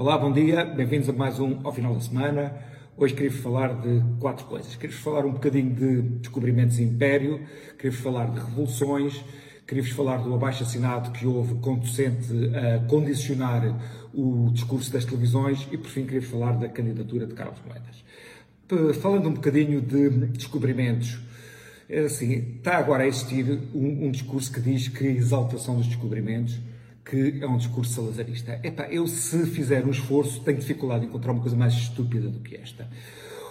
Olá, bom dia, bem-vindos a mais um ao final da semana. Hoje queria-vos falar de quatro coisas. Queria-vos falar um bocadinho de descobrimentos de império, queria-vos falar de revoluções, queria-vos falar do abaixo-assinado que houve conducente a condicionar o discurso das televisões e, por fim, queria-vos falar da candidatura de Carlos Moedas. Falando um bocadinho de descobrimentos, assim, está agora a existir um, um discurso que diz que a exaltação dos descobrimentos que é um discurso salazarista. Epá, eu se fizer um esforço tenho dificuldade em encontrar uma coisa mais estúpida do que esta.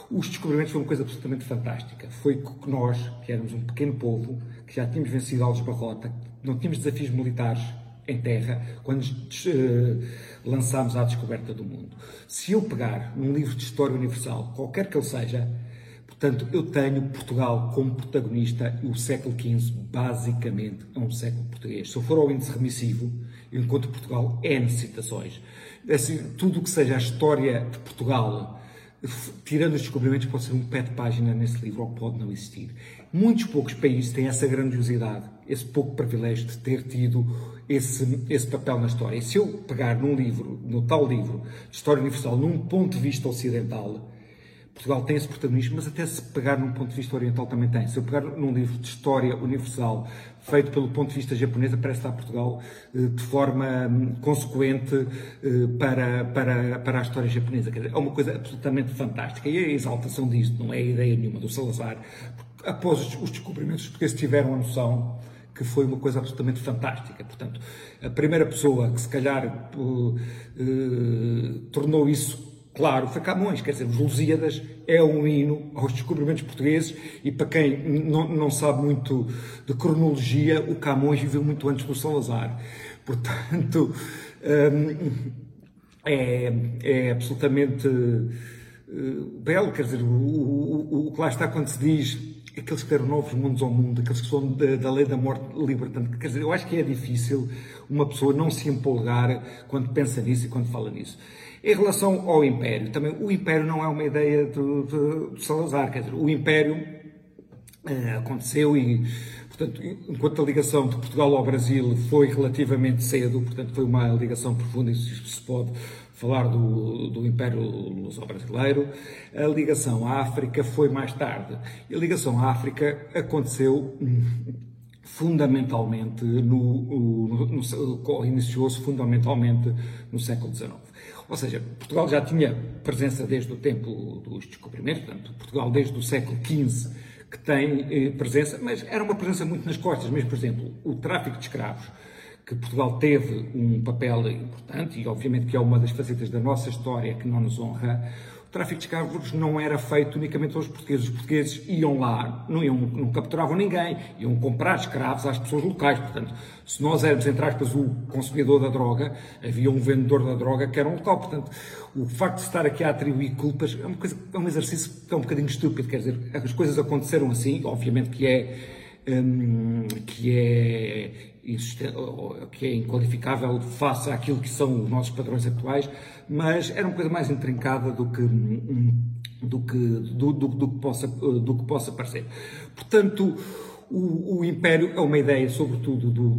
Os descobrimentos foram uma coisa absolutamente fantástica. Foi que nós, que éramos um pequeno povo, que já tínhamos vencido Alves Barrota, não tínhamos desafios militares em terra, quando uh, lançámos à descoberta do mundo. Se eu pegar num livro de história universal, qualquer que ele seja, Portanto, eu tenho Portugal como protagonista e o século XV, basicamente, é um século português. Se eu for ao índice remissivo, eu encontro Portugal N citações. Assim, tudo o que seja a história de Portugal, tirando os descobrimentos, pode ser um pé de página nesse livro ou pode não existir. Muitos poucos países têm essa grandiosidade, esse pouco privilégio de ter tido esse, esse papel na história. E se eu pegar num livro, no tal livro, de História Universal, num ponto de vista ocidental, Portugal tem esse protagonismo, mas até se pegar num ponto de vista oriental também tem. Se eu pegar num livro de história universal feito pelo ponto de vista japonês, parece estar Portugal eh, de forma hum, consequente eh, para, para, para a história japonesa. É uma coisa absolutamente fantástica. E a exaltação disto não é ideia nenhuma do Salazar. Após os descobrimentos, os portugueses tiveram a noção que foi uma coisa absolutamente fantástica. Portanto, a primeira pessoa que se calhar uh, tornou isso Claro, foi Camões, quer dizer, os Lusíadas é um hino aos descobrimentos portugueses e para quem não, não sabe muito de cronologia, o Camões viveu muito antes do Salazar. Portanto, hum, é, é absolutamente uh, belo, quer dizer, o, o, o, que lá está quando se diz aqueles que deram novos mundos ao mundo, aqueles que são da, da lei da morte libertante. Quer dizer, eu acho que é difícil uma pessoa não se empolgar quando pensa nisso e quando fala nisso. Em relação ao Império, também o Império não é uma ideia de, de, de Salazar, quer dizer, o Império eh, aconteceu e, portanto, enquanto a ligação de Portugal ao Brasil foi relativamente cedo, portanto, foi uma ligação profunda, isso se pode falar do, do Império Luso-Brasileiro, a ligação à África foi mais tarde. E a ligação à África aconteceu hum, fundamentalmente no, no, no iniciou-se fundamentalmente no século XIX. Ou seja, Portugal já tinha presença desde o tempo dos descobrimentos, portanto, Portugal desde o século XV que tem eh, presença, mas era uma presença muito nas costas, mesmo, por exemplo, o tráfico de escravos, que Portugal teve um papel importante, e obviamente que é uma das facetas da nossa história que não nos honra, o tráfico de escravos não era feito unicamente aos portugueses. Os portugueses iam lá, não, iam, não capturavam ninguém, iam comprar escravos às pessoas locais. Portanto, se nós éramos, entre aspas, o consumidor da droga, havia um vendedor da droga que era um local. Portanto, o facto de estar aqui a atribuir culpas é, uma coisa, é um exercício que é um bocadinho estúpido. Quer dizer, as coisas aconteceram assim, obviamente que é. Hum, que é que é inqualificável face àquilo que são os nossos padrões atuais, mas era uma coisa mais intrincada do que, do que, do, do, do que, possa, do que possa parecer. Portanto, o, o, Império é uma ideia, sobretudo, do,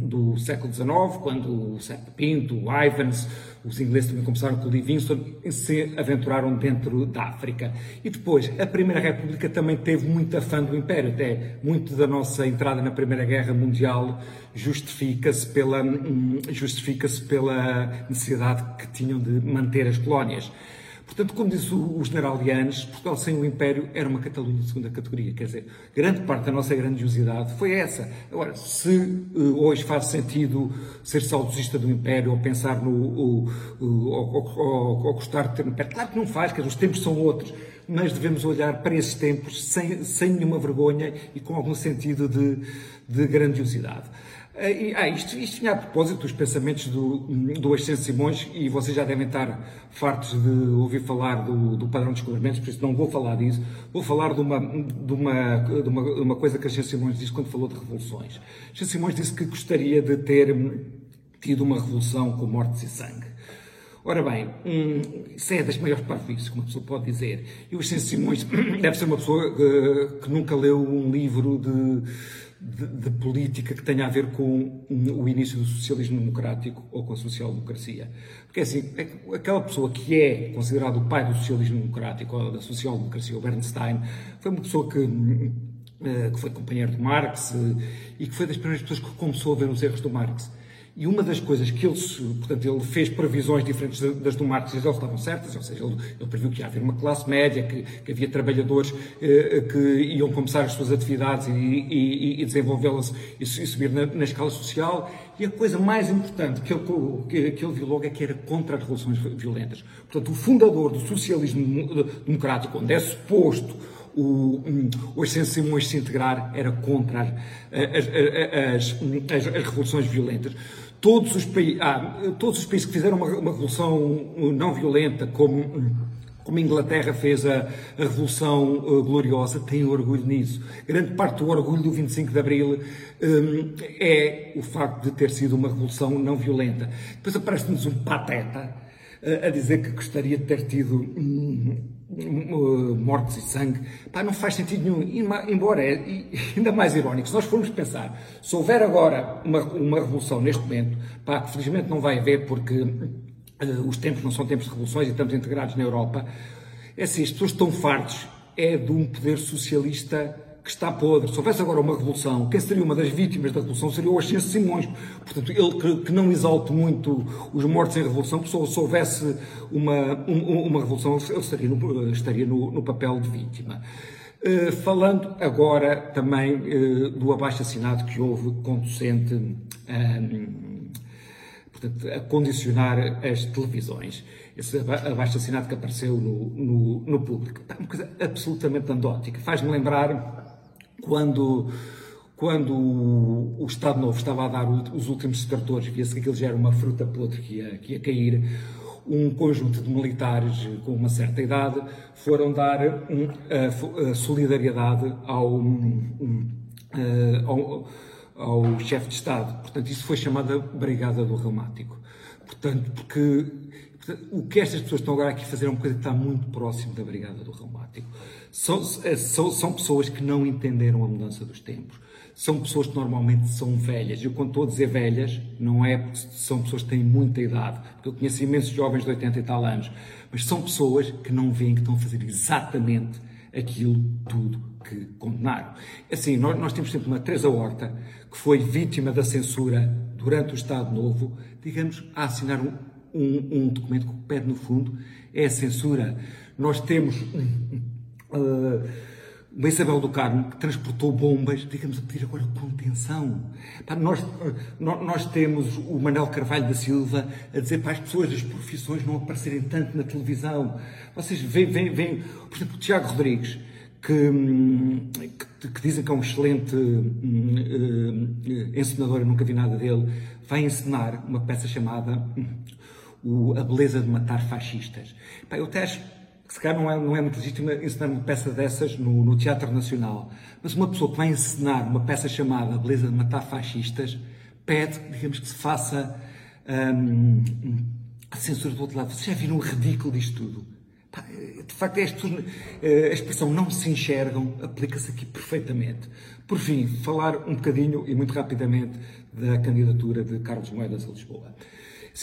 do século XIX, quando o Sete Pinto, o Ivans, os ingleses também começaram com o Livingston, se aventuraram dentro da África. E depois, a Primeira República também teve muito afã do Império, até muito da nossa entrada na Primeira Guerra Mundial justifica-se pela, hum, justifica-se pela necessidade que tinham de manter as colónias. Portanto, como diz o, general Yanes, Portugal sem o Império era uma Catalunha de segunda categoria. Quer dizer, grande parte da nossa grandiosidade foi essa. Agora, se uh, hoje faz sentido ser saudosista do Império ou pensar no. Ou, gostar de ter um Império, claro que não faz, quer dizer, os tempos são outros. Mas devemos olhar para esses tempos sem, sem nenhuma vergonha e com algum sentido de, de grandiosidade. Eh, ah, isto, isto vinha a propósito dos pensamentos do, do Ascenso Simões e vocês já devem estar fartos de ouvir falar do, do padrão de descobrimentos, por isso não vou falar disso. Vou falar de uma, de uma, de uma, de uma coisa que Ascenso Simões disse quando falou de revoluções. Ascenso Simões disse que gostaria de ter tido uma revolução com mortes e sangue. Ora bem, hum, isso é das maiores parvoíces, como a pessoa pode dizer. E o Ascenso Simões deve ser uma pessoa que, que nunca leu um livro de de, de, política que tenha a ver com o início do socialismo democrático ou com a social-democracia. Porque assim, é aquela pessoa que é considerado o pai do socialismo democrático ou da social-democracia, o Bernstein, foi uma pessoa que eh, que foi companheiro de Marx eh, e que foi das primeiras pessoas que começou a ver os erros do Marx. E uma das coisas que ele, portanto, ele fez previsões diferentes das do Marx e elas estavam certas, ou seja, ele, ele previu que ia haver uma classe média, que, que havia trabalhadores eh, que iam começar as suas atividades e, e, e desenvolvê-las e, e, subir na, na, escala social. E a coisa mais importante que ele, que, que ele viu logo é que era contra as revoluções violentas. Portanto, o fundador do socialismo democrático, onde é suposto o, o Ascenso Simões se integrar era contra as, as, as, as revoluções violentas. Todos os, ah, todos os países que fizeram uma, uma revolução não violenta, como como a Inglaterra fez a, a Revolução uh, Gloriosa, têm orgulho nisso. Grande parte do orgulho do 25 de Abril um, é o facto de ter sido uma revolução não violenta. Depois aparece-nos um pateta uh, a dizer que gostaria de ter tido um, mortes e sangue, pá, não faz sentido nenhum. Embora é ainda mais irónico, se nós formos pensar, se houver agora uma, uma revolução neste momento, pá, que felizmente não vai haver porque uh, os tempos não são tempos de revoluções e estamos integrados na Europa, é assim, as pessoas estão fartos é de um poder socialista que está podre. Se houvesse agora uma revolução, quem seria uma das vítimas da revolução seria o Ascenso Simões. Portanto, ele que, que, não exalte muito os mortos em revolução, porque se houvesse uma, um, uma revolução, ele estaria no, estaria no, no papel de vítima. Uh, falando agora também uh, do abaixo-assinado que houve conducente um, portanto, a condicionar as televisões. Esse abaixo-assinado que apareceu no, no, no público. Uma coisa absolutamente andótica. Faz-me lembrar quando, quando o Estado Novo estava a dar os últimos cartões, via-se que aquilo já era uma fruta podre que ia, que ia cair, um conjunto de militares com uma certa idade foram dar um, a, a, solidariedade ao, um, ao, ao chefe de Estado. Portanto, isso foi chamada Brigada do Reumático. Portanto, porque o que estas pessoas estão agora aqui a fazer é uma coisa que está muito próximo da Brigada do Reumático. São, é, são, são pessoas que não entenderam a mudança dos tempos. São pessoas que normalmente são velhas. Eu, quando estou a dizer velhas, não é porque são pessoas que têm muita idade, porque eu conheço imensos jovens de 80 e tal anos, mas são pessoas que não veem que estão a fazer exatamente aquilo tudo que condenaram. Assim, nós, nós temos sempre uma Teresa Horta, que foi vítima da censura durante o Estado Novo, digamos, a assinar um, um, um documento que pede, no fundo, é a censura. Nós temos uh, uma Isabel do Carmo que transportou bombas, digamos, a pedir agora contenção. Pá, nós, nós temos o Manuel Carvalho da Silva a dizer para as pessoas das profissões não aparecerem tanto na televisão. Vocês veem, veem, veem por exemplo, o Tiago Rodrigues, que, que, que, dizem que é um excelente uh, encenador, eu nunca vi nada dele, vai encenar uma peça chamada o, A Beleza de Matar Fascistas. Pá, eu até acho que se calhar não é, não é muito legítimo ensinar uma peça dessas no, no, Teatro Nacional, mas uma pessoa que vai ensinar uma peça chamada A Beleza de Matar Fascistas pede, digamos, que se faça hum, a censura do outro lado. Vocês já viram o ridículo disto tudo? Pá, de facto, eh, a expressão não se enxergam aplica-se aqui perfeitamente. Por fim, falar um bocadinho e muito rapidamente da candidatura de Carlos Moedas a Lisboa.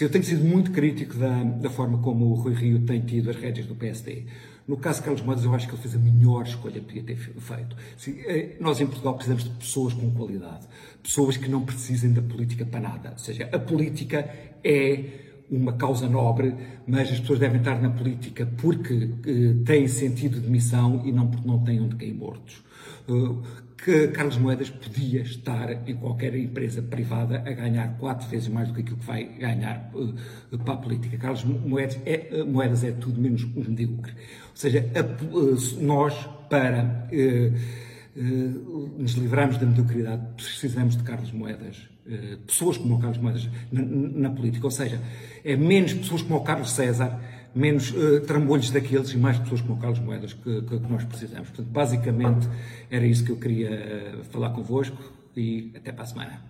Eu tenho sido muito crítico da, da forma como o Rui Rio tem tido as rédeas do PSD. No caso de Carlos Moedas, eu acho que ele fez a melhor escolha que podia ter feito. Eh, nós em Portugal precisamos de pessoas com qualidade, pessoas que não precisem da política para nada. Ou seja, a política é uma causa nobre, mas as pessoas devem estar na política porque eh, têm sentido de missão e não porque não têm onde cair mortos. Uh, que Carlos Moedas podia estar em qualquer empresa privada a ganhar quatro vezes mais do que aquilo que vai ganhar uh, para a política. Carlos Moedas é, uh, Moedas é tudo menos um medíocre. Ou seja, a, nós, para nos livrarmos da mediocridade, precisamos de Carlos Moedas pessoas como o Carlos Moedas na, na, política, ou seja, é menos pessoas como o Carlos César menos uh, trambolhos daqueles e mais pessoas como o Carlos Moedas que, que, que, nós precisamos. Portanto, basicamente era isso que eu queria falar convosco e até para a semana.